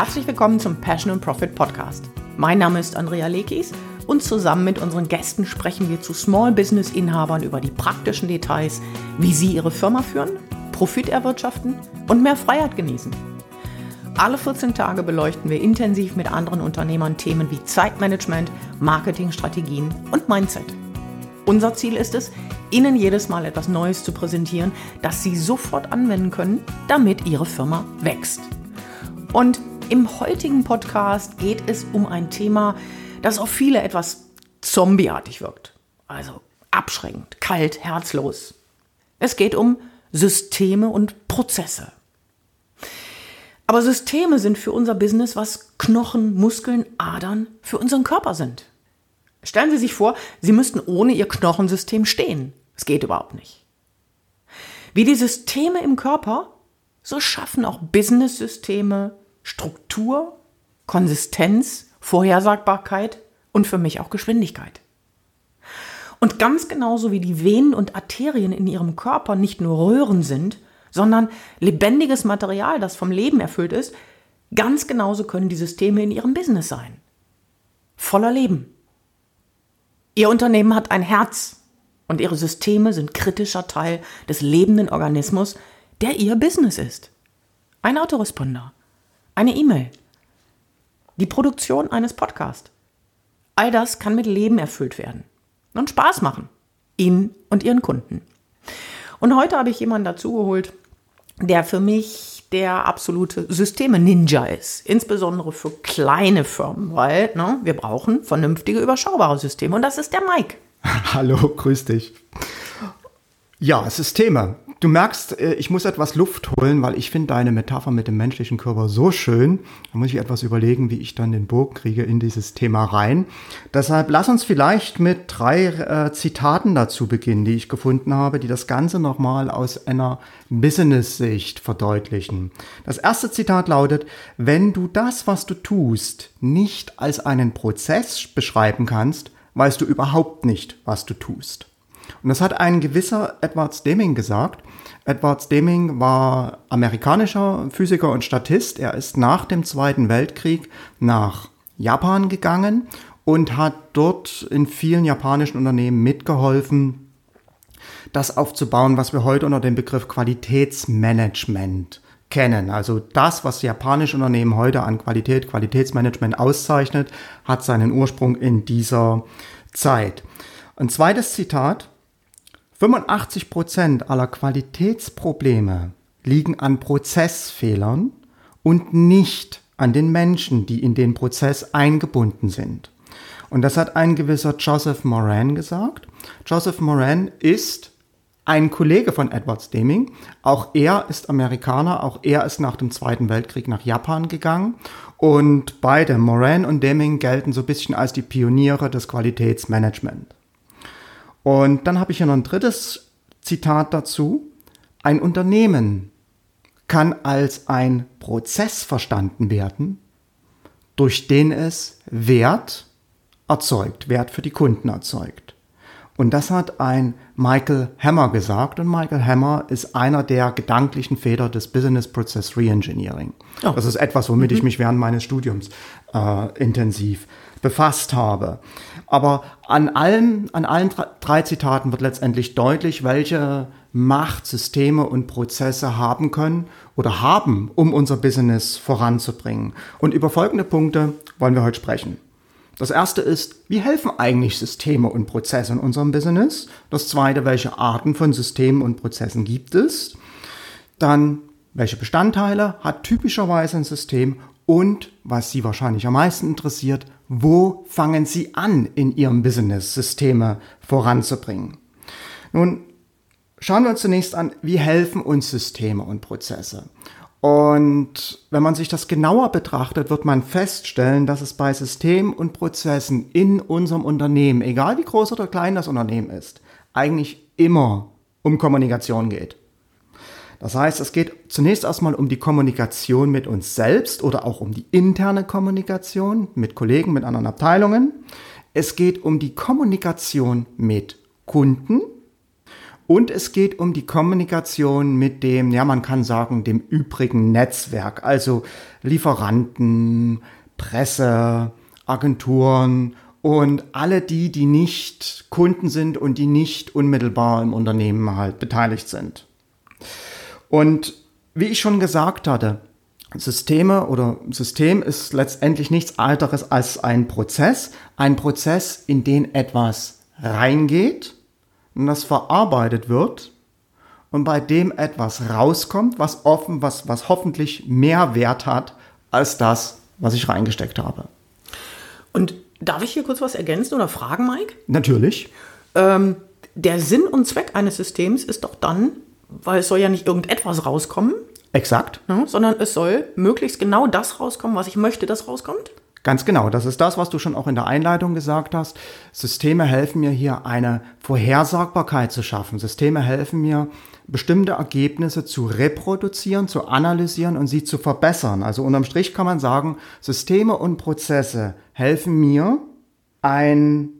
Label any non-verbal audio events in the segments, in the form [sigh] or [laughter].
Herzlich willkommen zum Passion and Profit Podcast. Mein Name ist Andrea Lekis und zusammen mit unseren Gästen sprechen wir zu Small Business Inhabern über die praktischen Details, wie sie ihre Firma führen, Profit erwirtschaften und mehr Freiheit genießen. Alle 14 Tage beleuchten wir intensiv mit anderen Unternehmern Themen wie Zeitmanagement, Marketingstrategien und Mindset. Unser Ziel ist es, Ihnen jedes Mal etwas Neues zu präsentieren, das Sie sofort anwenden können, damit Ihre Firma wächst. Und im heutigen Podcast geht es um ein Thema, das auf viele etwas zombieartig wirkt. Also abschreckend, kalt, herzlos. Es geht um Systeme und Prozesse. Aber Systeme sind für unser Business, was Knochen, Muskeln, Adern für unseren Körper sind. Stellen Sie sich vor, Sie müssten ohne Ihr Knochensystem stehen. Es geht überhaupt nicht. Wie die Systeme im Körper, so schaffen auch Business-Systeme Struktur, Konsistenz, Vorhersagbarkeit und für mich auch Geschwindigkeit. Und ganz genauso wie die Venen und Arterien in ihrem Körper nicht nur Röhren sind, sondern lebendiges Material, das vom Leben erfüllt ist, ganz genauso können die Systeme in ihrem Business sein. Voller Leben. Ihr Unternehmen hat ein Herz und ihre Systeme sind kritischer Teil des lebenden Organismus, der ihr Business ist. Ein Autoresponder, eine E-Mail, die Produktion eines Podcasts. All das kann mit Leben erfüllt werden und Spaß machen. Ihnen und Ihren Kunden. Und heute habe ich jemanden dazugeholt, der für mich der absolute Systeme-Ninja ist. Insbesondere für kleine Firmen, weil ne, wir brauchen vernünftige, überschaubare Systeme. Und das ist der Mike. [laughs] Hallo, grüß dich. Ja, Systeme. Du merkst, äh, ich muss etwas Luft holen, weil ich finde deine Metapher mit dem menschlichen Körper so schön. Da muss ich etwas überlegen, wie ich dann den Bogen kriege in dieses Thema rein. Deshalb lass uns vielleicht mit drei äh, Zitaten dazu beginnen, die ich gefunden habe, die das Ganze nochmal aus einer Business-Sicht verdeutlichen. Das erste Zitat lautet, wenn du das, was du tust, nicht als einen Prozess beschreiben kannst, weißt du überhaupt nicht, was du tust. Und das hat ein gewisser Edward Deming gesagt. Edward Deming war amerikanischer Physiker und Statist. Er ist nach dem Zweiten Weltkrieg nach Japan gegangen und hat dort in vielen japanischen Unternehmen mitgeholfen, das aufzubauen, was wir heute unter dem Begriff Qualitätsmanagement kennen. Also das, was japanische Unternehmen heute an Qualität, Qualitätsmanagement auszeichnet, hat seinen Ursprung in dieser Zeit. Ein zweites Zitat 85 Prozent aller Qualitätsprobleme liegen an Prozessfehlern und nicht an den Menschen, die in den Prozess eingebunden sind. Und das hat ein gewisser Joseph Moran gesagt. Joseph Moran ist ein Kollege von Edward Deming. Auch er ist Amerikaner, auch er ist nach dem Zweiten Weltkrieg nach Japan gegangen. Und beide, Moran und Deming, gelten so ein bisschen als die Pioniere des Qualitätsmanagements. Und dann habe ich hier noch ein drittes Zitat dazu. Ein Unternehmen kann als ein Prozess verstanden werden, durch den es Wert erzeugt, Wert für die Kunden erzeugt. Und das hat ein Michael Hammer gesagt. Und Michael Hammer ist einer der gedanklichen Väter des Business Process Reengineering. Oh. Das ist etwas, womit mhm. ich mich während meines Studiums äh, intensiv befasst habe. Aber an allen, an allen drei Zitaten wird letztendlich deutlich, welche Macht Systeme und Prozesse haben können oder haben, um unser Business voranzubringen. Und über folgende Punkte wollen wir heute sprechen. Das erste ist, wie helfen eigentlich Systeme und Prozesse in unserem Business? Das zweite, welche Arten von Systemen und Prozessen gibt es? Dann, welche Bestandteile hat typischerweise ein System? Und, was Sie wahrscheinlich am meisten interessiert, wo fangen Sie an, in Ihrem Business Systeme voranzubringen? Nun, schauen wir uns zunächst an, wie helfen uns Systeme und Prozesse? Und wenn man sich das genauer betrachtet, wird man feststellen, dass es bei Systemen und Prozessen in unserem Unternehmen, egal wie groß oder klein das Unternehmen ist, eigentlich immer um Kommunikation geht. Das heißt, es geht zunächst erstmal um die Kommunikation mit uns selbst oder auch um die interne Kommunikation mit Kollegen, mit anderen Abteilungen. Es geht um die Kommunikation mit Kunden Und es geht um die Kommunikation mit dem, ja, man kann sagen, dem übrigen Netzwerk, also Lieferanten, Presse, Agenturen und alle die, die nicht Kunden sind und die nicht unmittelbar im Unternehmen halt beteiligt sind. Und wie ich schon gesagt hatte, Systeme oder System ist letztendlich nichts anderes als ein Prozess, ein Prozess, in den etwas reingeht und das verarbeitet wird und bei dem etwas rauskommt, was offen, was, was hoffentlich mehr Wert hat als das, was ich reingesteckt habe. Und darf ich hier kurz was ergänzen oder fragen, Mike? Natürlich. Ähm, der Sinn und Zweck eines Systems ist doch dann, weil es soll ja nicht irgendetwas rauskommen. Exakt. Ne, sondern es soll möglichst genau das rauskommen, was ich möchte, dass rauskommt. Ganz genau, das ist das, was du schon auch in der Einleitung gesagt hast. Systeme helfen mir hier eine Vorhersagbarkeit zu schaffen. Systeme helfen mir, bestimmte Ergebnisse zu reproduzieren, zu analysieren und sie zu verbessern. Also unterm Strich kann man sagen, Systeme und Prozesse helfen mir, ein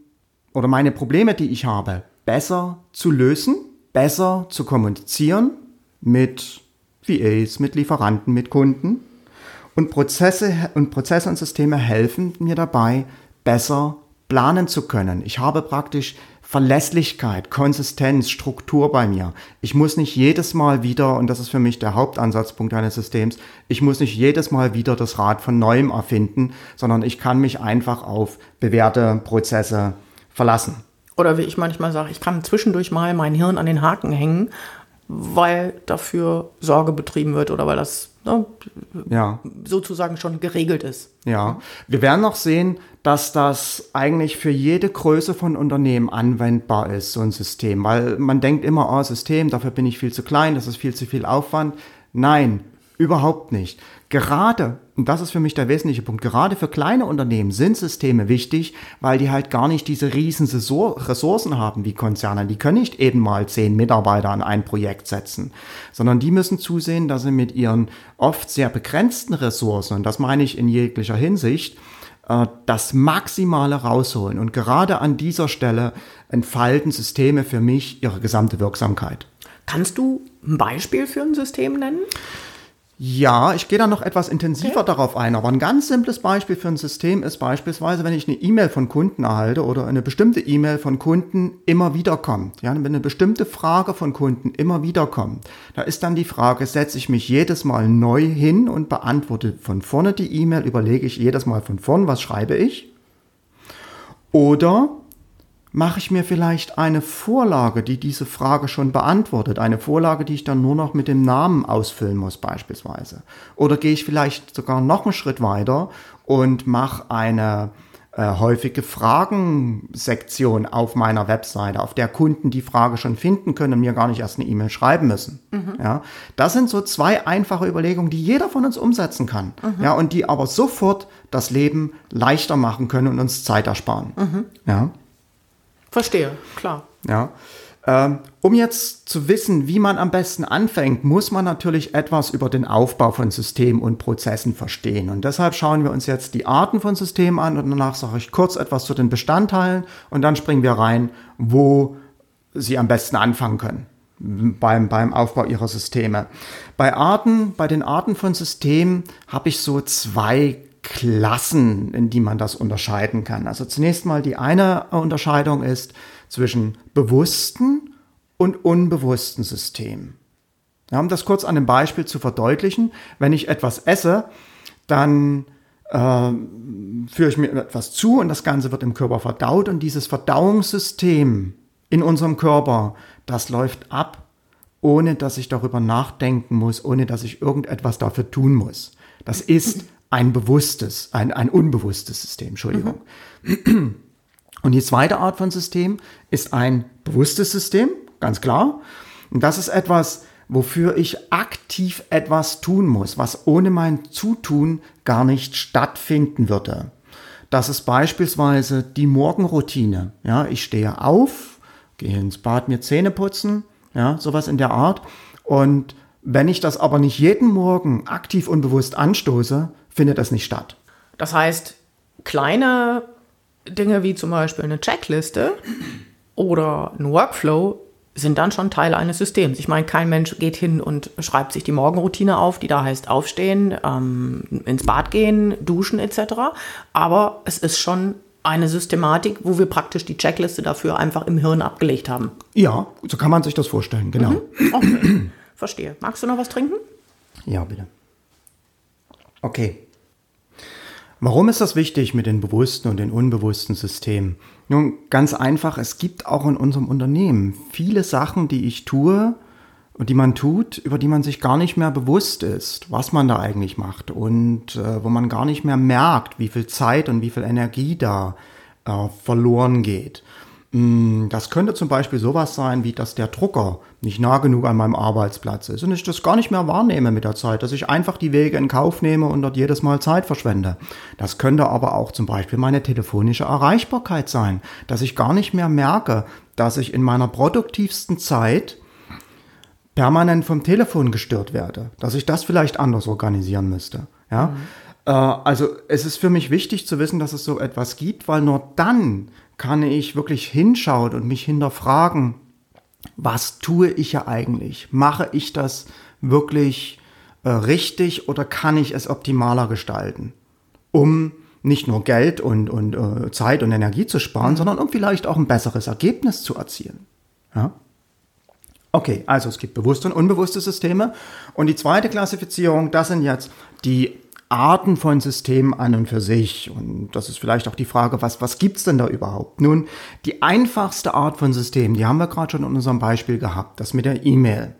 oder meine Probleme, die ich habe, besser zu lösen, besser zu kommunizieren mit VAs, mit Lieferanten, mit Kunden und Prozesse und Prozesse und Systeme helfen mir dabei, besser planen zu können. Ich habe praktisch Verlässlichkeit, Konsistenz, Struktur bei mir. Ich muss nicht jedes Mal wieder, und das ist für mich der Hauptansatzpunkt eines Systems, ich muss nicht jedes Mal wieder das Rad von neuem erfinden, sondern ich kann mich einfach auf bewährte Prozesse verlassen. Oder wie ich manchmal sage, ich kann zwischendurch mal mein Hirn an den Haken hängen weil dafür Sorge betrieben wird oder weil das ne, ja. sozusagen schon geregelt ist. Ja, wir werden noch sehen, dass das eigentlich für jede Größe von Unternehmen anwendbar ist, so ein System, weil man denkt immer, oh, System, dafür bin ich viel zu klein, das ist viel zu viel Aufwand. Nein, Überhaupt nicht. Gerade, und das ist für mich der wesentliche Punkt, gerade für kleine Unternehmen sind Systeme wichtig, weil die halt gar nicht diese riesen Ressourcen haben wie Konzerne. Die können nicht eben mal zehn Mitarbeiter an ein Projekt setzen, sondern die müssen zusehen, dass sie mit ihren oft sehr begrenzten Ressourcen, und das meine ich in jeglicher Hinsicht, äh, das Maximale rausholen. Und gerade an dieser Stelle entfalten Systeme für mich ihre gesamte Wirksamkeit. Kannst du ein Beispiel für ein System nennen? Ja, ich gehe da noch etwas intensiver okay. darauf ein, aber ein ganz simples Beispiel für ein System ist beispielsweise, wenn ich eine E-Mail von Kunden erhalte oder eine bestimmte E-Mail von Kunden immer wieder kommt. Ja, wenn eine bestimmte Frage von Kunden immer wieder kommt, da ist dann die Frage, setze ich mich jedes Mal neu hin und beantworte von vorne die E-Mail, überlege ich jedes Mal von vorn, was schreibe ich? Oder mache ich mir vielleicht eine Vorlage, die diese Frage schon beantwortet. Eine Vorlage, die ich dann nur noch mit dem Namen ausfüllen muss beispielsweise. Oder gehe ich vielleicht sogar noch einen Schritt weiter und mache eine äh, häufige Fragensektion auf meiner Webseite, auf der Kunden die Frage schon finden können und mir gar nicht erst eine E-Mail schreiben müssen. Mhm. Ja, das sind so zwei einfache Überlegungen, die jeder von uns umsetzen kann. Mhm. Ja, und die aber sofort das Leben leichter machen können und uns Zeit ersparen. Mhm. Ja. Verstehe, klar. Ja. Ähm, um jetzt zu wissen, wie man am besten anfängt, muss man natürlich etwas über den Aufbau von Systemen und Prozessen verstehen. Und deshalb schauen wir uns jetzt die Arten von Systemen an und danach sage ich kurz etwas zu den Bestandteilen und dann springen wir rein, wo Sie am besten anfangen können beim, beim Aufbau Ihrer Systeme. Bei Arten, bei den Arten von Systemen habe ich so zwei Klassen, in die man das unterscheiden kann. Also zunächst mal die eine Unterscheidung ist zwischen bewussten und unbewussten Systemen. Ja, um das kurz an einem Beispiel zu verdeutlichen, wenn ich etwas esse, dann äh, führe ich mir etwas zu und das Ganze wird im Körper verdaut und dieses Verdauungssystem in unserem Körper, das läuft ab, ohne dass ich darüber nachdenken muss, ohne dass ich irgendetwas dafür tun muss. Das ist ein bewusstes, ein, ein unbewusstes System, Entschuldigung. Mhm. Und die zweite Art von System ist ein bewusstes System, ganz klar. Und das ist etwas, wofür ich aktiv etwas tun muss, was ohne mein Zutun gar nicht stattfinden würde. Das ist beispielsweise die Morgenroutine. Ja, ich stehe auf, gehe ins Bad, mir Zähne putzen, ja, sowas in der Art. Und wenn ich das aber nicht jeden Morgen aktiv und bewusst anstoße, findet das nicht statt. Das heißt, kleine Dinge wie zum Beispiel eine Checkliste oder ein Workflow sind dann schon Teil eines Systems. Ich meine, kein Mensch geht hin und schreibt sich die Morgenroutine auf, die da heißt aufstehen, ähm, ins Bad gehen, duschen etc. Aber es ist schon eine Systematik, wo wir praktisch die Checkliste dafür einfach im Hirn abgelegt haben. Ja, so kann man sich das vorstellen, genau. Mhm. Okay. [clears throat] Verstehe. Magst du noch was trinken? Ja, bitte. Okay. Warum ist das wichtig mit den bewussten und den unbewussten Systemen? Nun, ganz einfach, es gibt auch in unserem Unternehmen viele Sachen, die ich tue und die man tut, über die man sich gar nicht mehr bewusst ist, was man da eigentlich macht und äh, wo man gar nicht mehr merkt, wie viel Zeit und wie viel Energie da äh, verloren geht. Mm, das könnte zum Beispiel sowas sein, wie dass der Drucker nicht nah genug an meinem Arbeitsplatz ist und ich das gar nicht mehr wahrnehme mit der Zeit, dass ich einfach die Wege in Kauf nehme und dort jedes Mal Zeit verschwende. Das könnte aber auch zum Beispiel meine telefonische Erreichbarkeit sein, dass ich gar nicht mehr merke, dass ich in meiner produktivsten Zeit permanent vom Telefon gestört werde, dass ich das vielleicht anders organisieren müsste. Ja? Mhm. Äh, also es ist für mich wichtig zu wissen, dass es so etwas gibt, weil nur dann kann ich wirklich hinschauen und mich hinterfragen, was tue ich ja eigentlich? Mache ich das wirklich äh, richtig oder kann ich es optimaler gestalten? Um nicht nur Geld und, und äh, Zeit und Energie zu sparen, mhm. sondern um vielleicht auch ein besseres Ergebnis zu erzielen. Ja? Okay, also es gibt bewusste und unbewusste Systeme. Und die zweite Klassifizierung, das sind jetzt die Arten von Systemen an und für sich. Und das ist vielleicht auch die Frage, was, was gibt's denn da überhaupt? Nun, die einfachste Art von System, die haben wir gerade schon in unserem Beispiel gehabt, das mit der E-Mail.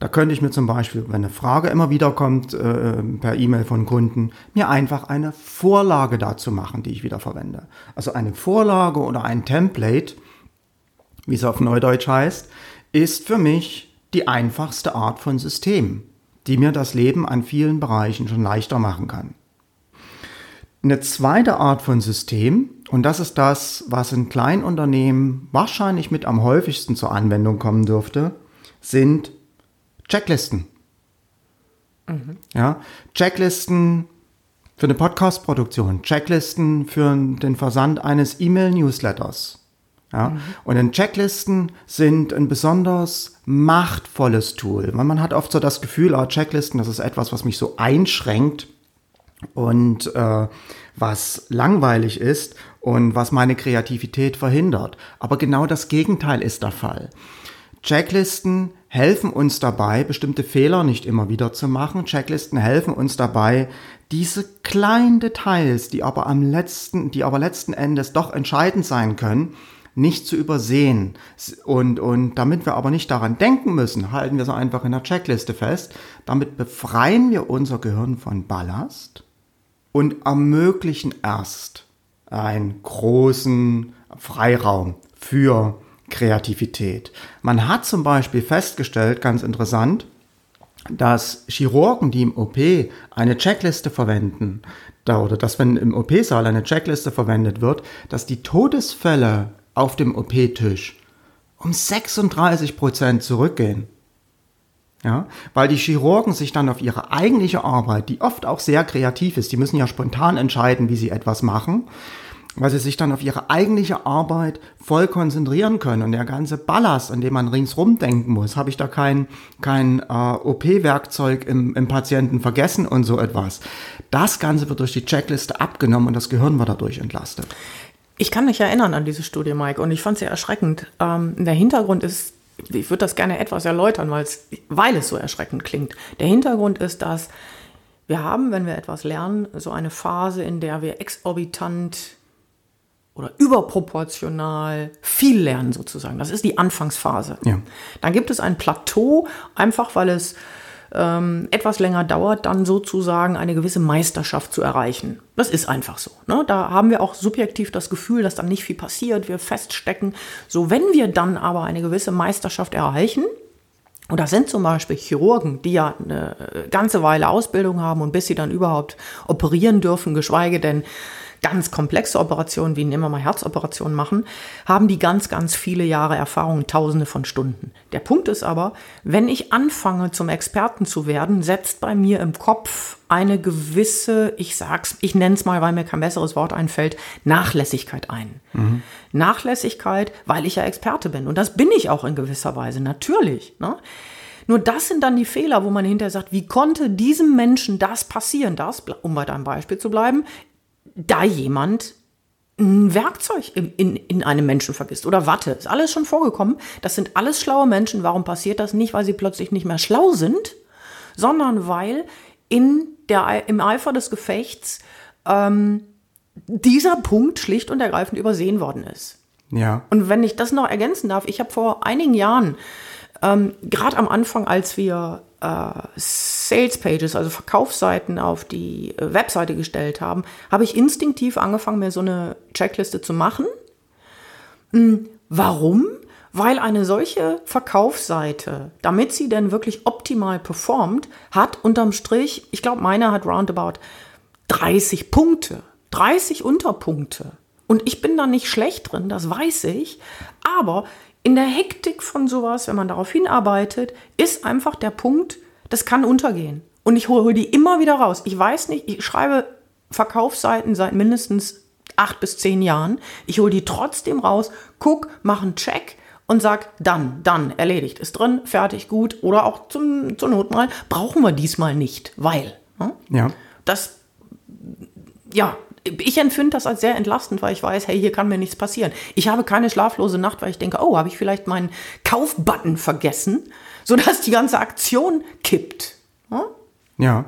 Da könnte ich mir zum Beispiel, wenn eine Frage immer wieder kommt äh, per E-Mail von Kunden, mir einfach eine Vorlage dazu machen, die ich wieder verwende. Also eine Vorlage oder ein Template, wie es auf Neudeutsch heißt, ist für mich die einfachste Art von System die mir das Leben an vielen Bereichen schon leichter machen kann. Eine zweite Art von System, und das ist das, was in Kleinunternehmen wahrscheinlich mit am häufigsten zur Anwendung kommen dürfte, sind Checklisten. Mhm. Ja, Checklisten für eine Podcast-Produktion, Checklisten für den Versand eines E-Mail-Newsletters, ja? Mhm. Und in Checklisten sind ein besonders machtvolles Tool. Man hat oft so das Gefühl, oh, Checklisten, das ist etwas, was mich so einschränkt und äh, was langweilig ist und was meine Kreativität verhindert. Aber genau das Gegenteil ist der Fall. Checklisten helfen uns dabei, bestimmte Fehler nicht immer wieder zu machen. Checklisten helfen uns dabei, diese kleinen Details, die aber am letzten, die aber letzten Endes doch entscheidend sein können, nicht zu übersehen. Und, und damit wir aber nicht daran denken müssen, halten wir so einfach in der Checkliste fest. Damit befreien wir unser Gehirn von Ballast und ermöglichen erst einen großen Freiraum für Kreativität. Man hat zum Beispiel festgestellt, ganz interessant, dass Chirurgen, die im OP eine Checkliste verwenden, oder dass wenn im OP-Saal eine Checkliste verwendet wird, dass die Todesfälle auf dem OP-Tisch um 36 Prozent zurückgehen. Ja, weil die Chirurgen sich dann auf ihre eigentliche Arbeit, die oft auch sehr kreativ ist, die müssen ja spontan entscheiden, wie sie etwas machen, weil sie sich dann auf ihre eigentliche Arbeit voll konzentrieren können. Und der ganze Ballast, an dem man ringsrum denken muss, habe ich da kein, kein äh, OP-Werkzeug im, im Patienten vergessen und so etwas. Das Ganze wird durch die Checkliste abgenommen und das Gehirn wird dadurch entlastet. Ich kann mich erinnern an diese Studie, Mike, und ich fand sie erschreckend. Ähm, der Hintergrund ist, ich würde das gerne etwas erläutern, weil es so erschreckend klingt. Der Hintergrund ist, dass wir haben, wenn wir etwas lernen, so eine Phase, in der wir exorbitant oder überproportional viel lernen sozusagen. Das ist die Anfangsphase. Ja. Dann gibt es ein Plateau, einfach weil es ähm, etwas länger dauert, dann sozusagen eine gewisse Meisterschaft zu erreichen. Das ist einfach so. Ne? Da haben wir auch subjektiv das Gefühl, dass dann nicht viel passiert, wir feststecken. So, wenn wir dann aber eine gewisse Meisterschaft erreichen, und das sind zum Beispiel Chirurgen, die ja eine ganze Weile Ausbildung haben und bis sie dann überhaupt operieren dürfen, geschweige denn ganz komplexe Operationen, wie nehmen wir mal Herzoperationen machen, haben die ganz, ganz viele Jahre Erfahrung, tausende von Stunden. Der Punkt ist aber, wenn ich anfange zum Experten zu werden, setzt bei mir im Kopf eine gewisse, ich sag's, ich nenne es mal, weil mir kein besseres Wort einfällt, Nachlässigkeit ein. Mhm. Nachlässigkeit, weil ich ja Experte bin. Und das bin ich auch in gewisser Weise, natürlich. Ne? Nur das sind dann die Fehler, wo man hinterher sagt, wie konnte diesem Menschen das passieren, das, um bei deinem Beispiel zu bleiben, da jemand ein Werkzeug in, in, in einem Menschen vergisst oder Watte. Ist alles schon vorgekommen. Das sind alles schlaue Menschen. Warum passiert das nicht? Weil sie plötzlich nicht mehr schlau sind, sondern weil in der, im Eifer des Gefechts ähm, dieser Punkt schlicht und ergreifend übersehen worden ist. Ja. Und wenn ich das noch ergänzen darf, ich habe vor einigen Jahren ähm, Gerade am Anfang, als wir äh, Sales Pages, also Verkaufsseiten auf die äh, Webseite gestellt haben, habe ich instinktiv angefangen, mir so eine Checkliste zu machen. Hm, warum? Weil eine solche Verkaufsseite, damit sie denn wirklich optimal performt, hat unterm Strich, ich glaube, meine hat roundabout 30 Punkte, 30 Unterpunkte. Und ich bin da nicht schlecht drin, das weiß ich. Aber in der Hektik von sowas, wenn man darauf hinarbeitet, ist einfach der Punkt, das kann untergehen. Und ich hole die immer wieder raus. Ich weiß nicht, ich schreibe Verkaufsseiten seit mindestens acht bis zehn Jahren. Ich hole die trotzdem raus, guck, mache einen Check und sag dann, dann, erledigt, ist drin, fertig, gut. Oder auch zum, zur Not mal, brauchen wir diesmal nicht, weil. Hm? Ja. Das, ja, ich empfinde das als sehr entlastend, weil ich weiß, hey, hier kann mir nichts passieren. Ich habe keine schlaflose Nacht, weil ich denke, oh, habe ich vielleicht meinen Kaufbutton vergessen, [laughs] sodass die ganze Aktion kippt. Hm? Ja.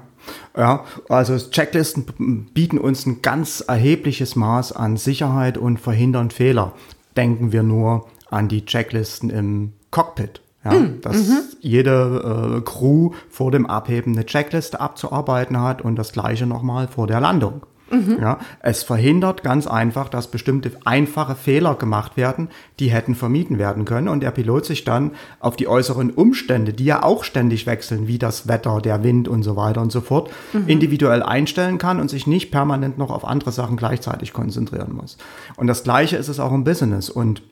Ja, also Checklisten bieten uns ein ganz erhebliches Maß an Sicherheit und verhindern Fehler. Denken wir nur an die Checklisten im Cockpit. Ja, mm, dass mhm. jede äh, Crew vor dem Abheben eine Checkliste abzuarbeiten hat und das gleiche nochmal vor der Landung. Mhm. Ja, es verhindert ganz einfach, dass bestimmte einfache Fehler gemacht werden, die hätten vermieden werden können und der Pilot sich dann auf die äußeren Umstände, die ja auch ständig wechseln, wie das Wetter, der Wind und so weiter und so fort, mhm. individuell einstellen kann und sich nicht permanent noch auf andere Sachen gleichzeitig konzentrieren muss. Und das Gleiche ist es auch im Business und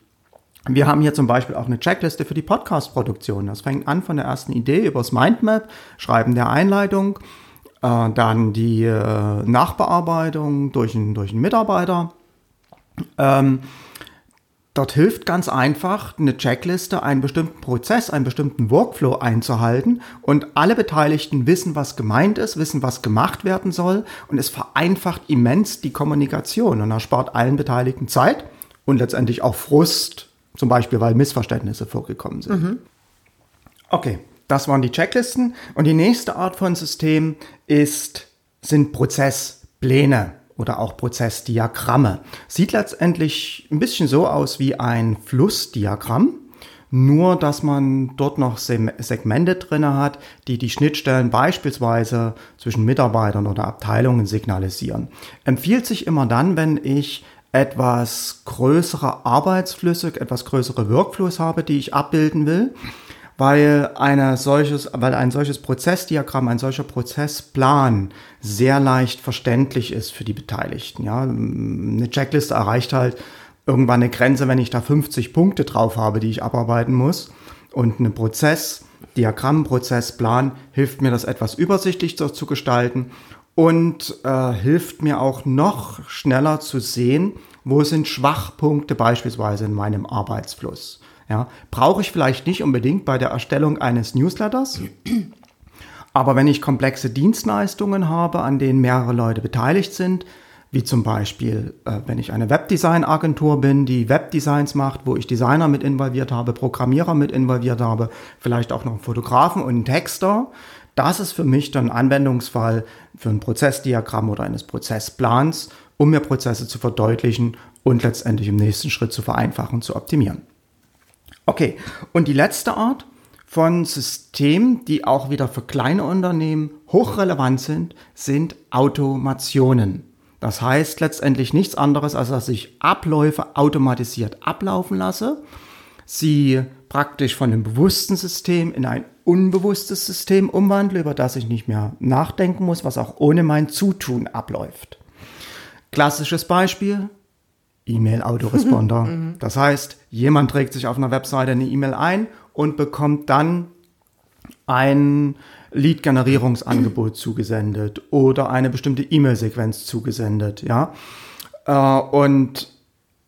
wir haben hier zum Beispiel auch eine Checkliste für die Podcast-Produktion. Das fängt an von der ersten Idee übers Mindmap, Schreiben der Einleitung, äh, dann die äh, Nachbearbeitung durch einen, durch einen Mitarbeiter. Ähm, dort hilft ganz einfach eine Checkliste, einen bestimmten Prozess, einen bestimmten Workflow einzuhalten und alle Beteiligten wissen, was gemeint ist, wissen, was gemacht werden soll und es vereinfacht immens die Kommunikation und erspart allen Beteiligten Zeit und letztendlich auch Frust, zum Beispiel weil Missverständnisse vorgekommen sind. Mhm. Okay, das waren die Checklisten. Und die nächste Art von System ist, sind Prozesspläne oder auch Prozessdiagramme. Sieht letztendlich ein bisschen so aus wie ein Flussdiagramm. Nur, dass man dort noch Segmente drin hat, die die Schnittstellen beispielsweise zwischen Mitarbeitern oder Abteilungen signalisieren. Empfiehlt sich immer dann, wenn ich etwas größere Arbeitsflüsse, etwas größere Workflows habe, die ich abbilden will, weil, eine solches, weil ein solches Prozessdiagramm, ein solcher Prozessplan sehr leicht verständlich ist für die Beteiligten. Ja? Eine Checkliste erreicht halt irgendwann eine Grenze, wenn ich da 50 Punkte drauf habe, die ich abarbeiten muss. Und ein Prozessdiagramm, Prozessplan hilft mir, das etwas übersichtlich zu, zu gestalten und äh, hilft mir auch noch schneller zu sehen, wo sind Schwachpunkte beispielsweise in meinem Arbeitsfluss. Ja, brauche ich vielleicht nicht unbedingt bei der Erstellung eines Newsletters. Aber wenn ich komplexe Dienstleistungen habe, an denen mehrere Leute beteiligt sind, wie zum Beispiel, äh, wenn ich eine Webdesign-Agentur bin, die Webdesigns macht, wo ich Designer mit involviert habe, Programmierer mit involviert habe, vielleicht auch noch einen Fotografen und einen Texter, das ist für mich dann Anwendungsfall für ein Prozessdiagramm oder eines Prozessplans, um mir Prozesse zu verdeutlichen und letztendlich im nächsten Schritt zu vereinfachen und zu optimieren. Okay, und die letzte Art von Systemen, die auch wieder für kleine Unternehmen hochrelevant sind, sind Automationen. Das heißt letztendlich nichts anderes, als dass ich Abläufe automatisiert ablaufen lasse, sie praktisch von einem bewussten System in ein unbewusstes System umwandle, über das ich nicht mehr nachdenken muss, was auch ohne mein Zutun abläuft. Klassisches Beispiel, E-Mail-Autoresponder. das heißt, jemand trägt sich auf einer Webseite eine E-Mail ein und bekommt dann ein Lead-Generierungsangebot zugesendet oder eine bestimmte E-Mail-Sequenz zugesendet, ja. Äh, und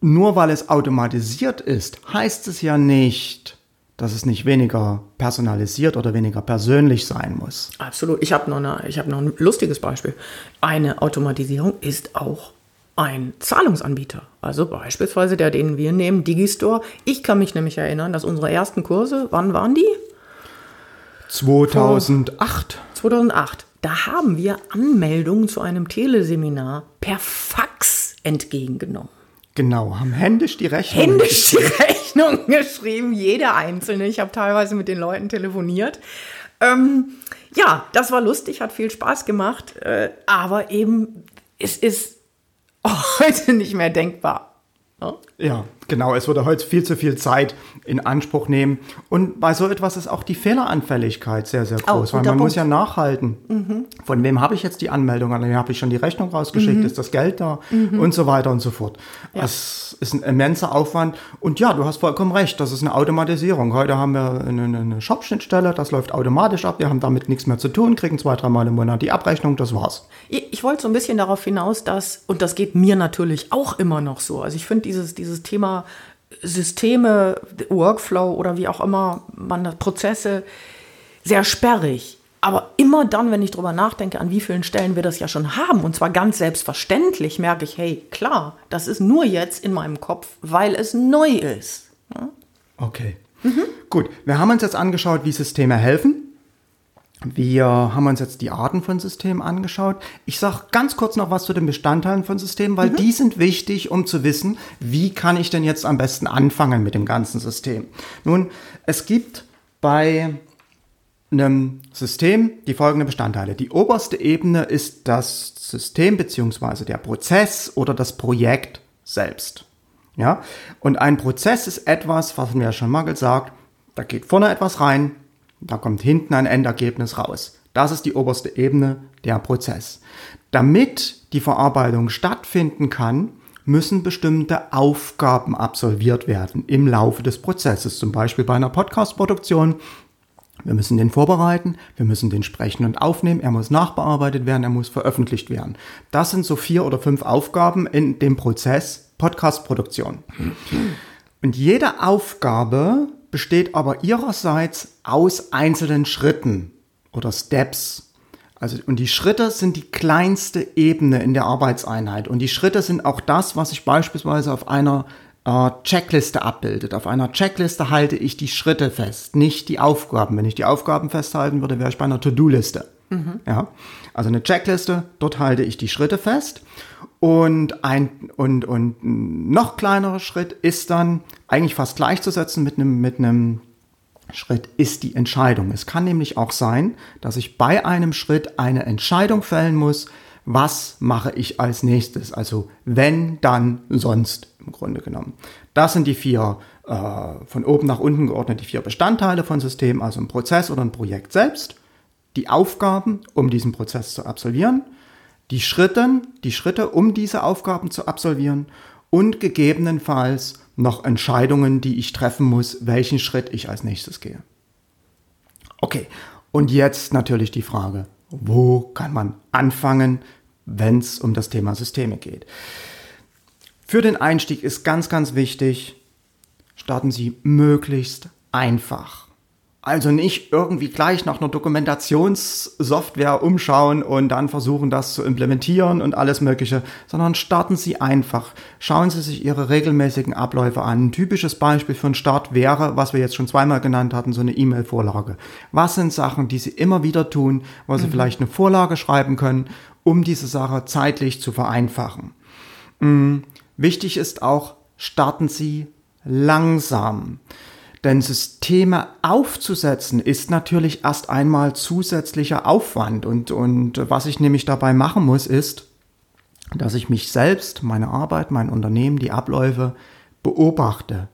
nur weil es automatisiert ist, heißt es ja nicht, dass es nicht weniger personalisiert oder weniger persönlich sein muss. Absolut. Ich habe noch, eine, ich hab noch ein lustiges Beispiel. Eine Automatisierung ist auch ein Zahlungsanbieter. Also beispielsweise der, den wir nehmen, Digistore. Ich kann mich nämlich erinnern, dass unsere ersten Kurse, wann waren die? 2008. 2008. Da haben wir Anmeldungen zu einem Teleseminar per Fax entgegengenommen. Genau, haben händisch die Rechnung. Händisch die Rechnung [laughs] geschrieben, jeder einzelne. Ich habe teilweise mit den Leuten telefoniert. Ähm, ja, das war lustig, hat viel Spaß gemacht, äh, aber eben, es ist [laughs] heute nicht mehr denkbar. Ja, genau. Es würde heute viel zu viel Zeit in Anspruch nehmen. Und bei so etwas ist auch die Fehleranfälligkeit sehr, sehr groß, Oh, weil man guter muss Punkt. ja nachhalten. Von wem habe ich jetzt die Anmeldung? An wem habe ich schon die Rechnung rausgeschickt? Ist das Geld da? Und so weiter und so fort. Es ist ein immenser Aufwand. Und ja, du hast vollkommen recht. Das ist eine Automatisierung. Heute haben wir eine, eine Shop-Schnittstelle. Das läuft automatisch ab. Wir haben damit nichts mehr zu tun, kriegen zwei, dreimal im Monat die Abrechnung. Das war's. Ich, ich wollte so ein bisschen darauf hinaus, dass, und das geht mir natürlich auch immer noch so, also ich finde dieses, dieses Thema Systeme, Workflow oder wie auch immer man das, Prozesse sehr sperrig. Aber immer dann, wenn ich drüber nachdenke, an wie vielen Stellen wir das ja schon haben, und zwar ganz selbstverständlich, merke ich, hey, klar, das ist nur jetzt in meinem Kopf, weil es neu ist. Okay. Gut, wir haben uns jetzt angeschaut, wie Systeme helfen. Wir haben uns jetzt die Arten von Systemen angeschaut. Ich sage ganz kurz noch was zu den Bestandteilen von Systemen, weil die sind wichtig, um zu wissen, wie kann ich denn jetzt am besten anfangen mit dem ganzen System. Nun, es gibt bei einem System die folgenden Bestandteile. Die oberste Ebene ist das System beziehungsweise der Prozess oder das Projekt selbst. Ja? Und ein Prozess ist etwas, was mir ja schon mal gesagt, da geht vorne etwas rein, da kommt hinten ein Endergebnis raus. Das ist die oberste Ebene, der Prozess. Damit die Verarbeitung stattfinden kann, müssen bestimmte Aufgaben absolviert werden im Laufe des Prozesses. Zum Beispiel bei einer Podcast-Produktion wir müssen den vorbereiten, wir müssen den sprechen und aufnehmen, er muss nachbearbeitet werden, er muss veröffentlicht werden. Das sind so vier oder fünf Aufgaben in dem Prozess Podcast-Produktion. Und jede Aufgabe besteht aber ihrerseits aus einzelnen Schritten oder Steps. Also, und die Schritte sind die kleinste Ebene in der Arbeitseinheit. Und die Schritte sind auch das, was sich beispielsweise auf einer äh, Checkliste abbildet. Auf einer Checkliste halte ich die Schritte fest, nicht die Aufgaben. Wenn ich die Aufgaben festhalten würde, wäre ich bei einer To-Do-Liste. Ja, also eine Checkliste, dort halte ich die Schritte fest. Und ein und, und ein noch kleinerer Schritt ist dann eigentlich fast gleichzusetzen mit einem, mit einem Schritt ist die Entscheidung. Es kann nämlich auch sein, dass ich bei einem Schritt eine Entscheidung fällen muss, was mache ich als nächstes? Also wenn, dann, sonst im Grunde genommen. Das sind die vier äh, von oben nach unten geordnet, die vier Bestandteile von System, also ein Prozess oder ein Projekt selbst, die Aufgaben, um diesen Prozess zu absolvieren, die Schritte, die Schritte, um diese Aufgaben zu absolvieren und gegebenenfalls noch Entscheidungen, die ich treffen muss, welchen Schritt ich als nächstes gehe. Okay, und jetzt natürlich die Frage, wo kann man anfangen, wenn es um das Thema Systeme geht? Für den Einstieg ist ganz, ganz wichtig, starten Sie möglichst einfach. Also nicht irgendwie gleich nach einer Dokumentationssoftware umschauen und dann versuchen, das zu implementieren und alles Mögliche, sondern starten Sie einfach. Schauen Sie sich Ihre regelmäßigen Abläufe an. Ein typisches Beispiel für einen Start wäre, was wir jetzt schon zweimal genannt hatten, so eine E-Mail-Vorlage. Was sind Sachen, die Sie immer wieder tun, wo Sie vielleicht eine Vorlage schreiben können, um diese Sache zeitlich zu vereinfachen? Wichtig ist auch, starten Sie langsam. Denn Systeme aufzusetzen ist natürlich erst einmal zusätzlicher Aufwand. Und, und was ich nämlich dabei machen muss, ist, dass ich mich selbst, meine Arbeit, mein Unternehmen, die Abläufe beobachte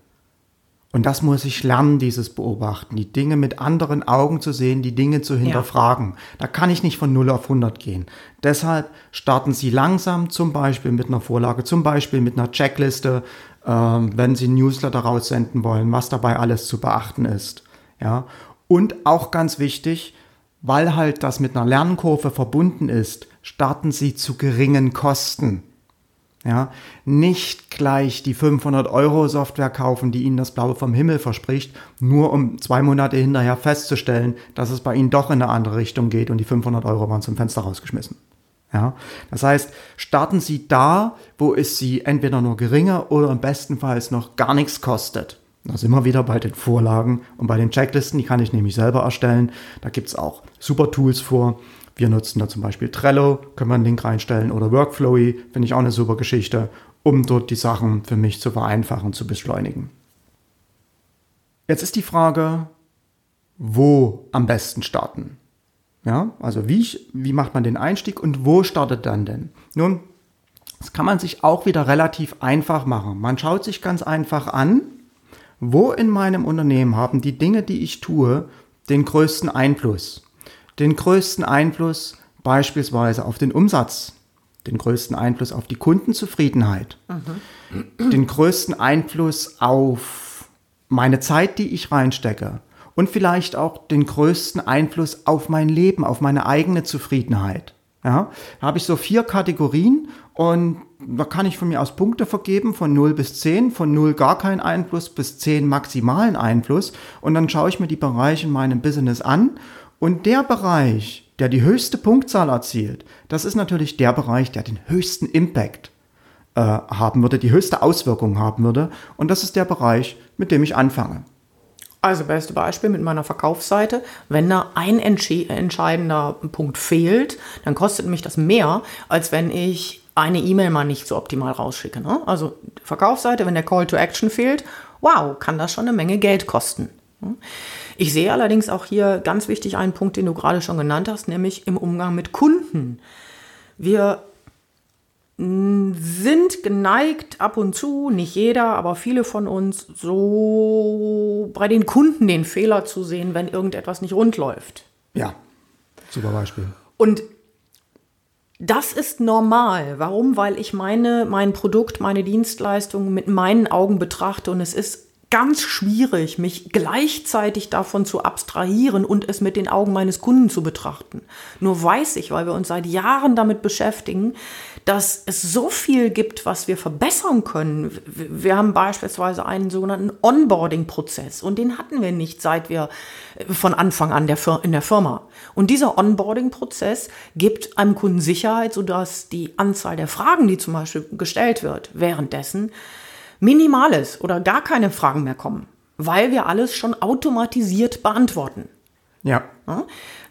Und das muss ich lernen, dieses Beobachten, die Dinge mit anderen Augen zu sehen, die Dinge zu hinterfragen. Ja. Da kann ich nicht von 0 auf 100 gehen. Deshalb starten Sie langsam, zum Beispiel mit einer Vorlage, zum Beispiel mit einer Checkliste, wenn Sie Newsletter raussenden wollen, was dabei alles zu beachten ist. Ja. Und auch ganz wichtig, weil halt das mit einer Lernkurve verbunden ist, starten Sie zu geringen Kosten. Ja, nicht gleich die 500 Euro Software kaufen, die Ihnen das Blaue vom Himmel verspricht, nur um zwei Monate hinterher festzustellen, dass es bei Ihnen doch in eine andere Richtung geht und die 500 Euro waren zum Fenster rausgeschmissen. Ja, das heißt, starten Sie da, wo es Sie entweder nur geringer oder im besten Fall noch gar nichts kostet. Da sind wir wieder bei den Vorlagen und bei den Checklisten, die kann ich nämlich selber erstellen. Da gibt es auch super Tools vor. Wir nutzen da zum Beispiel Trello, können wir einen Link reinstellen, oder Workflowy, finde ich auch eine super Geschichte, um dort die Sachen für mich zu vereinfachen, zu beschleunigen. Jetzt ist die Frage, wo am besten starten? Ja, also wie, wie macht man den Einstieg und wo startet dann denn? Nun, das kann man sich auch wieder relativ einfach machen. Man schaut sich ganz einfach an, wo in meinem Unternehmen haben die Dinge, die ich tue, den größten Einfluss den größten Einfluss beispielsweise auf den Umsatz, den größten Einfluss auf die Kundenzufriedenheit, mhm. den größten Einfluss auf meine Zeit, die ich reinstecke und vielleicht auch den größten Einfluss auf mein Leben, auf meine eigene Zufriedenheit. Ja, da habe ich so vier Kategorien und da kann ich von mir aus Punkte vergeben von 0 bis 10, von 0 gar keinen Einfluss bis 10 maximalen Einfluss und dann schaue ich mir die Bereiche in meinem Business an und der Bereich, der die höchste Punktzahl erzielt, das ist natürlich der Bereich, der den höchsten Impact äh, haben würde, die höchste Auswirkung haben würde. Und das ist der Bereich, mit dem ich anfange. Also beste Beispiel mit meiner Verkaufsseite. Wenn da ein entscheidender Punkt fehlt, dann kostet mich das mehr, als wenn ich eine E-Mail mal nicht so optimal rausschicke. Ne? Also Verkaufsseite, wenn der Call to Action fehlt, wow, kann das schon eine Menge Geld kosten. Ich sehe allerdings auch hier ganz wichtig einen Punkt, den du gerade schon genannt hast, nämlich im Umgang mit Kunden. Wir sind geneigt ab und zu, nicht jeder, aber viele von uns, so bei den Kunden den Fehler zu sehen, wenn irgendetwas nicht rund läuft. Ja, super Beispiel. Und das ist normal. Warum? Weil ich meine, mein Produkt, meine Dienstleistung mit meinen Augen betrachte und es ist ganz schwierig, mich gleichzeitig davon zu abstrahieren und es mit den Augen meines Kunden zu betrachten. Nur weiß ich, weil wir uns seit Jahren damit beschäftigen, dass es so viel gibt, was wir verbessern können. Wir haben beispielsweise einen sogenannten Onboarding-Prozess und den hatten wir nicht, seit wir äh, von Anfang an in der Firma. Und dieser Onboarding-Prozess gibt einem Kunden Sicherheit, sodass die Anzahl der Fragen, die zum Beispiel gestellt wird, währenddessen Minimales oder gar keine Fragen mehr kommen, weil wir alles schon automatisiert beantworten. Ja. ja?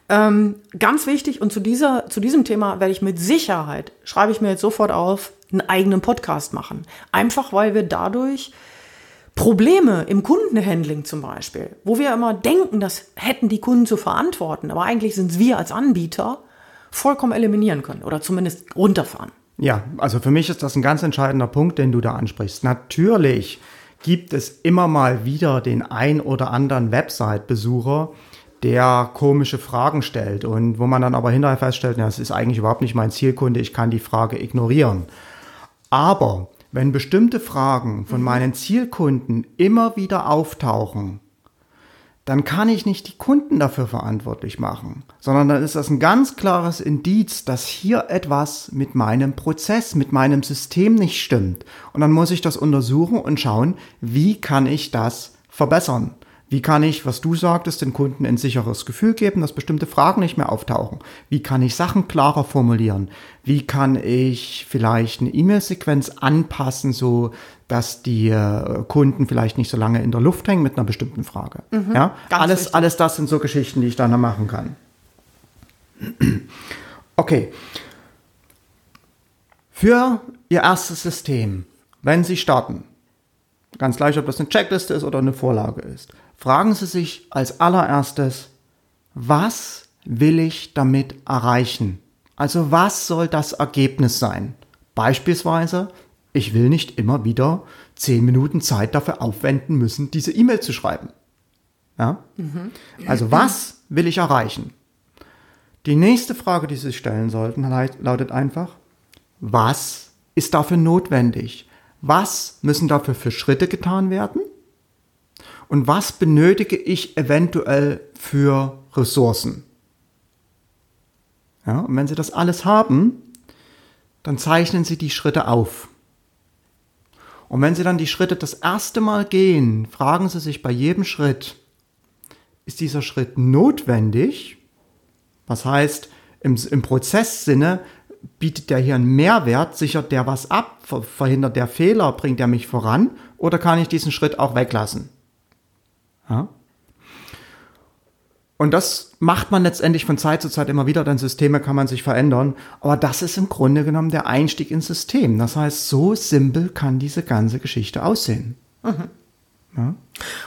Ähm, ganz wichtig und zu, dieser, zu diesem Thema werde ich mit Sicherheit, schreibe ich mir jetzt sofort auf, einen eigenen Podcast machen. Einfach weil wir dadurch Probleme im Kundenhandling zum Beispiel, wo wir immer denken, das hätten die Kunden zu verantworten, aber eigentlich sind es wir als Anbieter, vollkommen eliminieren können oder zumindest runterfahren. Ja, also für mich ist das ein ganz entscheidender Punkt, den du da ansprichst. Natürlich gibt es immer mal wieder den ein oder anderen Website-Besucher, der komische Fragen stellt und wo man dann aber hinterher feststellt, ja, das ist eigentlich überhaupt nicht mein Zielkunde, ich kann die Frage ignorieren. Aber wenn bestimmte Fragen von meinen Zielkunden immer wieder auftauchen, dann kann ich nicht die Kunden dafür verantwortlich machen, sondern dann ist das ein ganz klares Indiz, dass hier etwas mit meinem Prozess, mit meinem System nicht stimmt. Und dann muss ich das untersuchen und schauen, wie kann ich das verbessern. Wie kann ich, was du sagtest, den Kunden ein sicheres Gefühl geben, dass bestimmte Fragen nicht mehr auftauchen? Wie kann ich Sachen klarer formulieren? Wie kann ich vielleicht eine E-Mail-Sequenz anpassen, so dass die äh, Kunden vielleicht nicht so lange in der Luft hängen mit einer bestimmten Frage? Mhm, ja, alles, alles das sind so Geschichten, die ich dann machen kann. [clears throat] Okay. Für Ihr erstes System, wenn Sie starten, ganz gleich, ob das eine Checkliste ist oder eine Vorlage ist, fragen Sie sich als allererstes, was will ich damit erreichen? Also was soll das Ergebnis sein? Beispielsweise, ich will nicht immer wieder zehn Minuten Zeit dafür aufwenden müssen, diese E-Mail zu schreiben. Ja? Mhm. Also was will ich erreichen? Die nächste Frage, die Sie stellen sollten, lautet einfach, was ist dafür notwendig? Was müssen dafür für Schritte getan werden? Und was benötige ich eventuell für Ressourcen? Ja, und wenn Sie das alles haben, dann zeichnen Sie die Schritte auf. Und wenn Sie dann die Schritte das erste Mal gehen, fragen Sie sich bei jedem Schritt, ist dieser Schritt notwendig? Was heißt, im, im Prozesssinne bietet der hier einen Mehrwert, sichert der was ab, verhindert der Fehler, bringt er mich voran oder kann ich diesen Schritt auch weglassen? Ja? Und das macht man letztendlich von Zeit zu Zeit immer wieder, denn Systeme kann man sich verändern. Aber das ist im Grunde genommen der Einstieg ins System. Das heißt, so simpel kann diese ganze Geschichte aussehen. Mhm. Ja?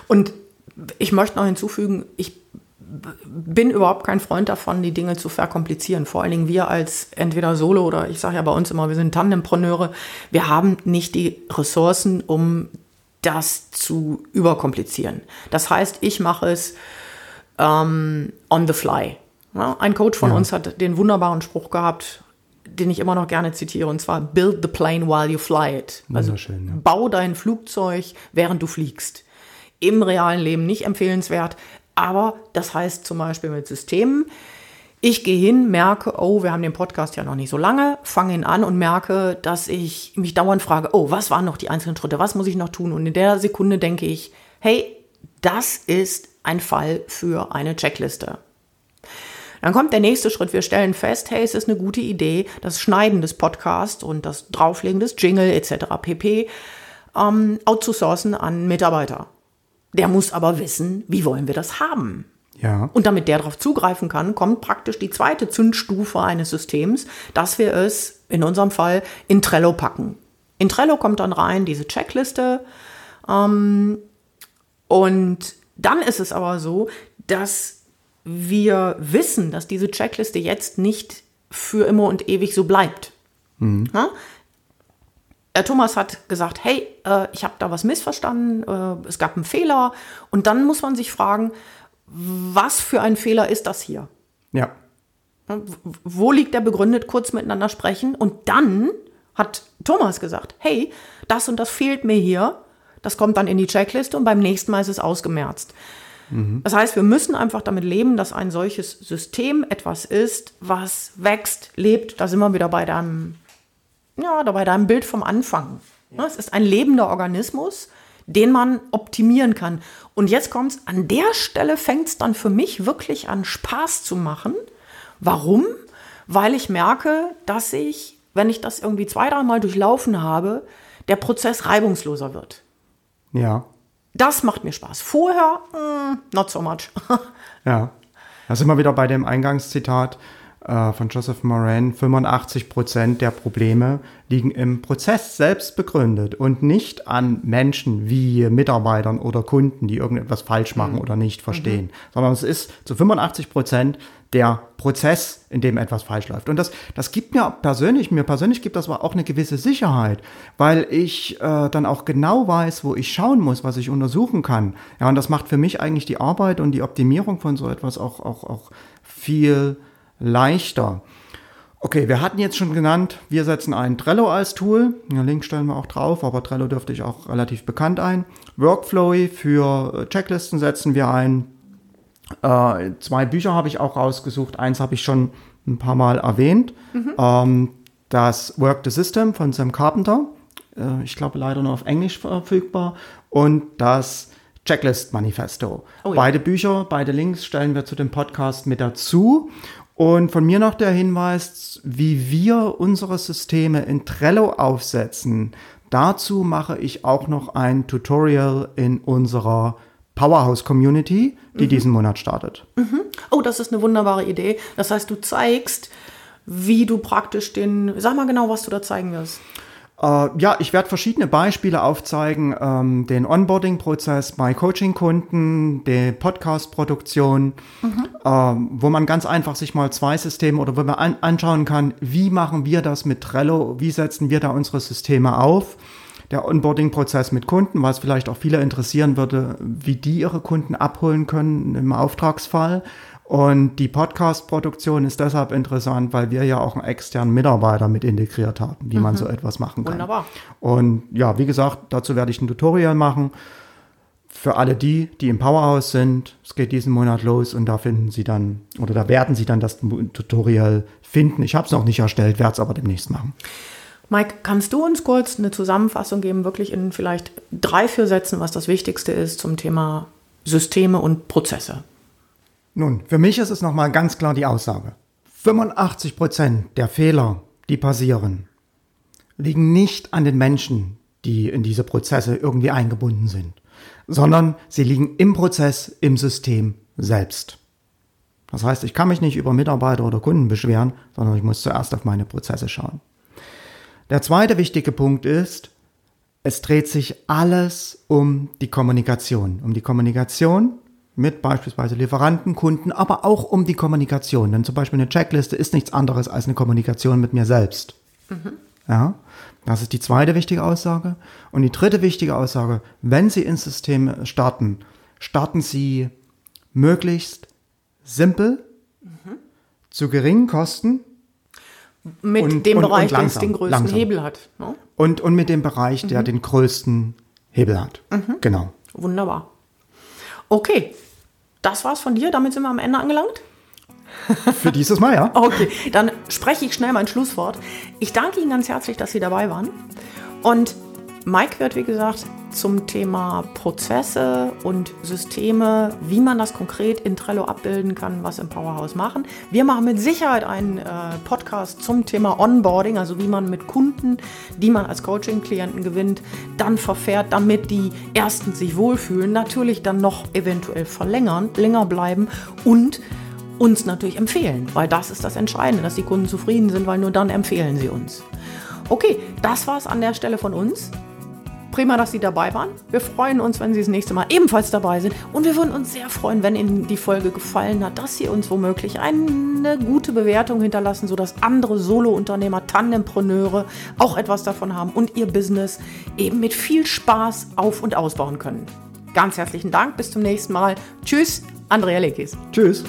Und ich möchte noch hinzufügen, ich bin überhaupt kein Freund davon, die Dinge zu verkomplizieren. Vor allen Dingen wir als entweder Solo oder ich sage ja bei uns immer, wir sind Tandempreneure. Wir haben nicht die Ressourcen, um das zu überkomplizieren. Das heißt, ich mache es ähm, on the fly. Ja, ein Coach von ja. uns hat den wunderbaren Spruch gehabt, den ich immer noch gerne zitiere, und zwar Build the plane while you fly it. Also ja. bau dein Flugzeug, während du fliegst. Im realen Leben nicht empfehlenswert, aber das heißt zum Beispiel mit Systemen, ich gehe hin, merke, oh, wir haben den Podcast ja noch nicht so lange, fange ihn an und merke, dass ich mich dauernd frage, oh, was waren noch die einzelnen Schritte, was muss ich noch tun? Und in der Sekunde denke ich, hey, das ist ein Fall für eine Checkliste. Dann kommt der nächste Schritt. Wir stellen fest, hey, es ist eine gute Idee, das Schneiden des Podcasts und das Drauflegen des Jingle etc. pp. Ähm, outzusourcen an Mitarbeiter. Der muss aber wissen, wie wollen wir das haben? Ja. Und damit der darauf zugreifen kann, kommt praktisch die zweite Zündstufe eines Systems, dass wir es in unserem Fall in Trello packen. In Trello kommt dann rein diese Checkliste. Ähm, und dann ist es aber so, dass wir wissen, dass diese Checkliste jetzt nicht für immer und ewig so bleibt. Mhm. Der Thomas hat gesagt, hey, äh, ich habe da was missverstanden, äh, es gab einen Fehler. Und dann muss man sich fragen, was für ein Fehler ist das hier? Ja. Wo liegt der begründet, kurz miteinander sprechen? Und dann hat Thomas gesagt, hey, das und das fehlt mir hier. Das kommt dann in die Checkliste und beim nächsten Mal ist es ausgemerzt. Mhm. Das heißt, wir müssen einfach damit leben, dass ein solches System etwas ist, was wächst, lebt. Da sind wir wieder bei deinem ja, dabei deinem Bild vom Anfang. Ja. Es ist ein lebender Organismus, den man optimieren kann. Und jetzt kommt es, an der Stelle fängt es dann für mich wirklich an, Spaß zu machen. Warum? Weil ich merke, dass ich, wenn ich das irgendwie zwei, dreimal durchlaufen habe, der Prozess reibungsloser wird. Ja. Das macht mir Spaß. Vorher, mm, not so much. [laughs] ja. Da sind wir wieder bei dem Eingangszitat äh, von Joseph Moran, 85 Prozent der Probleme liegen im Prozess selbst begründet und nicht an Menschen wie Mitarbeitern oder Kunden, die irgendetwas falsch machen mhm. oder nicht verstehen, mhm. sondern es ist zu 85 Prozent der Prozess, in dem etwas falsch läuft. Und das, das gibt mir persönlich, mir persönlich gibt das aber auch eine gewisse Sicherheit, weil ich äh, dann auch genau weiß, wo ich schauen muss, was ich untersuchen kann. Ja, und das macht für mich eigentlich die Arbeit und die Optimierung von so etwas auch, auch, auch viel leichter. Okay, wir hatten jetzt schon genannt, wir setzen ein Trello als Tool. Den Link stellen wir auch drauf, aber Trello dürfte ich auch relativ bekannt ein. Workflowy für Checklisten setzen wir ein. Äh, zwei Bücher habe ich auch rausgesucht. Eins habe ich schon ein paar Mal erwähnt. Mhm. Ähm, das Work the System von Sam Carpenter. Äh, ich glaube leider nur auf Englisch verfügbar. Und das Checklist Manifesto. Oh ja. Beide Bücher, beide Links stellen wir zu dem Podcast mit dazu. Und von mir noch der Hinweis, wie wir unsere Systeme in Trello aufsetzen. Dazu mache ich auch noch ein Tutorial in unserer Powerhouse Community, die mhm. diesen Monat startet. Mhm. Oh, das ist eine wunderbare Idee. Das heißt, du zeigst, wie du praktisch den, sag mal genau, was du da zeigen wirst. Äh, ja, ich werde verschiedene Beispiele aufzeigen, ähm, den Onboarding-Prozess bei Coaching-Kunden, die Podcast-Produktion, mhm. ähm, wo man ganz einfach sich mal zwei Systeme oder wo man an anschauen kann, wie machen wir das mit Trello, wie setzen wir da unsere Systeme auf. der Onboarding-Prozess mit Kunden, was vielleicht auch viele interessieren würde, wie die ihre Kunden abholen können im Auftragsfall. Und die Podcast-Produktion ist deshalb interessant, weil wir ja auch einen externen Mitarbeiter mit integriert haben, wie mhm. man so etwas machen kann. Wunderbar. Und ja, wie gesagt, dazu werde ich ein Tutorial machen. Für alle die, die im Powerhouse sind, es geht diesen Monat los und da finden Sie dann, oder da werden Sie dann das Tutorial finden. Ich habe es noch nicht erstellt, werde es aber demnächst machen. Mike, kannst du uns kurz eine Zusammenfassung geben, wirklich in vielleicht drei, vier Sätzen, was das Wichtigste ist zum Thema Systeme und Prozesse? Nun, für mich ist es nochmal ganz klar die Aussage. 85 Prozent der Fehler, die passieren, liegen nicht an den Menschen, die in diese Prozesse irgendwie eingebunden sind, sondern sie liegen im Prozess, im System selbst. Das heißt, ich kann mich nicht über Mitarbeiter oder Kunden beschweren, sondern ich muss zuerst auf meine Prozesse schauen. Der zweite wichtige Punkt ist, es dreht sich alles um die Kommunikation. Um die Kommunikation mit beispielsweise Lieferanten, Kunden, aber auch um die Kommunikation. Denn zum Beispiel eine Checkliste ist nichts anderes als eine Kommunikation mit mir selbst. Mhm. Ja, das ist die zweite wichtige Aussage. Und die dritte wichtige Aussage, wenn Sie ins System starten, starten Sie möglichst simpel, mhm. zu geringen Kosten mit und, dem und, Bereich, der den größten langsam. Hebel hat. Ne? Und, und mit dem Bereich, der mhm. den größten Hebel hat. Mhm. Genau. Wunderbar. Okay, das war's von dir. Damit sind wir am Ende angelangt. Für dieses Mal, ja. [laughs] Okay, dann spreche ich schnell mein Schlusswort. Ich danke Ihnen ganz herzlich, dass Sie dabei waren. Und Mike wird, wie gesagt, zum Thema Prozesse und Systeme, wie man das konkret in Trello abbilden kann, was im Powerhouse machen. Wir machen mit Sicherheit einen äh, Podcast zum Thema Onboarding, also wie man mit Kunden, die man als Coaching-Klienten gewinnt, dann verfährt, damit die erstens sich wohlfühlen, natürlich dann noch eventuell verlängern, länger bleiben und uns natürlich empfehlen, weil das ist das Entscheidende, dass die Kunden zufrieden sind, weil nur dann empfehlen sie uns. Okay, das war es an der Stelle von uns. Prima, dass Sie dabei waren. Wir freuen uns, wenn Sie das nächste Mal ebenfalls dabei sind. Und wir würden uns sehr freuen, wenn Ihnen die Folge gefallen hat, dass Sie uns womöglich eine gute Bewertung hinterlassen, sodass andere Solo-Unternehmer, Tandempreneure auch etwas davon haben und ihr Business eben mit viel Spaß auf- und ausbauen können. Ganz herzlichen Dank. Bis zum nächsten Mal. Tschüss, Andrea Lekis. Tschüss.